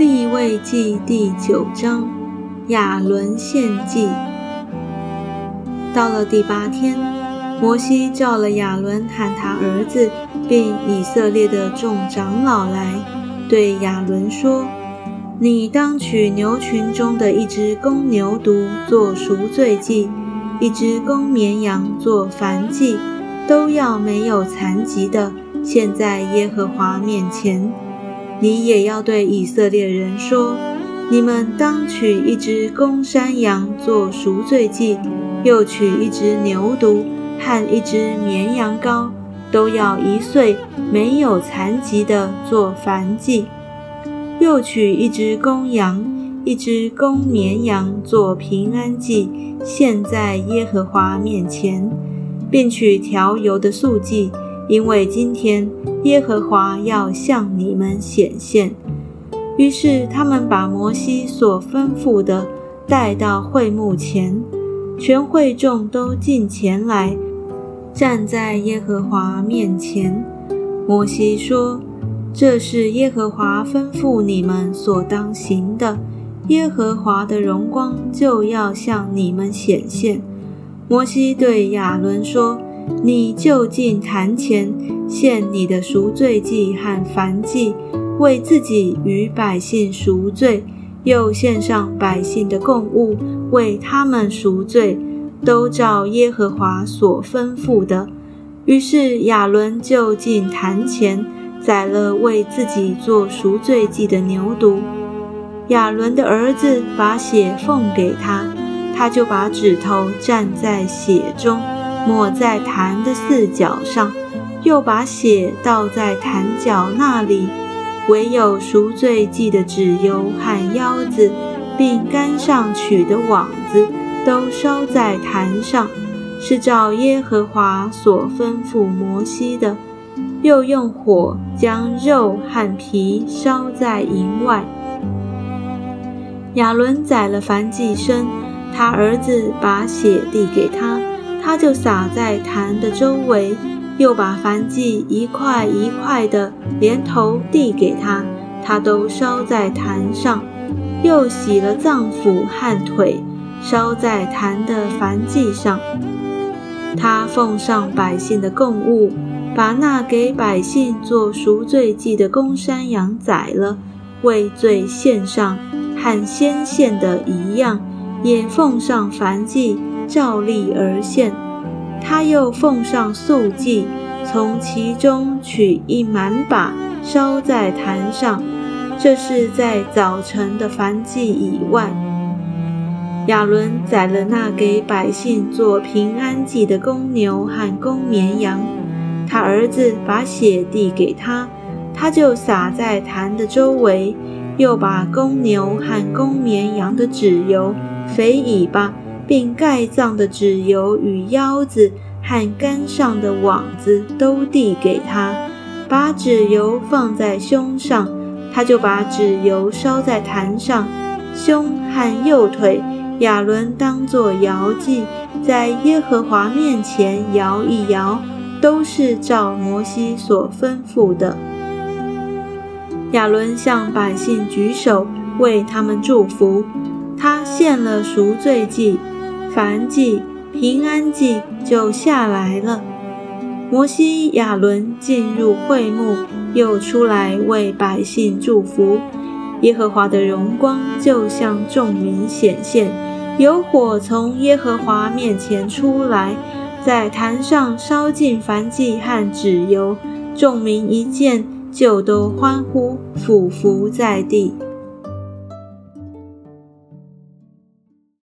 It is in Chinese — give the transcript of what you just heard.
立位记第九章，亚伦献祭。到了第八天，摩西召了亚伦喊他儿子，并以色列的众长老来，对亚伦说：“你当取牛群中的一只公牛犊做赎罪祭，一只公绵羊做燔祭，都要没有残疾的，献在耶和华面前。”你也要对以色列人说：你们当取一只公山羊做赎罪祭，又取一只牛犊和一只绵羊羔，都要一岁没有残疾的做燔祭；又取一只公羊、一只公绵羊做平安祭，献在耶和华面前，并取调油的素祭。因为今天耶和华要向你们显现，于是他们把摩西所吩咐的带到会幕前，全会众都进前来，站在耶和华面前。摩西说：“这是耶和华吩咐你们所当行的，耶和华的荣光就要向你们显现。”摩西对亚伦说。你就近坛前献你的赎罪祭和燔祭，为自己与百姓赎罪，又献上百姓的供物，为他们赎罪，都照耶和华所吩咐的。于是亚伦就近坛前宰了为自己做赎罪祭的牛犊。亚伦的儿子把血奉给他，他就把指头蘸在血中。抹在坛的四角上，又把血倒在坛角那里。唯有赎罪祭的脂油和腰子，并杆上取的网子，都烧在坛上，是照耶和华所吩咐摩西的。又用火将肉和皮烧在营外。亚伦宰了燔祭牲，他儿子把血递给他。他就撒在坛的周围，又把燔祭一块一块的连头递给他，他都烧在坛上，又洗了脏腑和腿，烧在坛的燔祭上。他奉上百姓的供物，把那给百姓做赎罪祭的公山羊宰了，为罪献上，和先献的一样，也奉上燔祭。照例而现，他又奉上素祭，从其中取一满把烧在坛上。这是在早晨的燔祭以外。亚伦宰了那给百姓做平安祭的公牛和公绵羊，他儿子把血递给他，他就撒在坛的周围，又把公牛和公绵羊的脂油、肥尾巴。并盖葬的脂油与腰子和杆上的网子都递给他，把脂油放在胸上，他就把脂油烧在坛上。胸和右腿，亚伦当作摇祭，在耶和华面前摇一摇，都是照摩西所吩咐的。亚伦向百姓举手为他们祝福，他献了赎罪祭。凡祭、平安祭就下来了。摩西、亚伦进入会幕，又出来为百姓祝福。耶和华的荣光就向众民显现，有火从耶和华面前出来，在坛上烧尽燔祭和脂油。众民一见，就都欢呼，俯伏在地。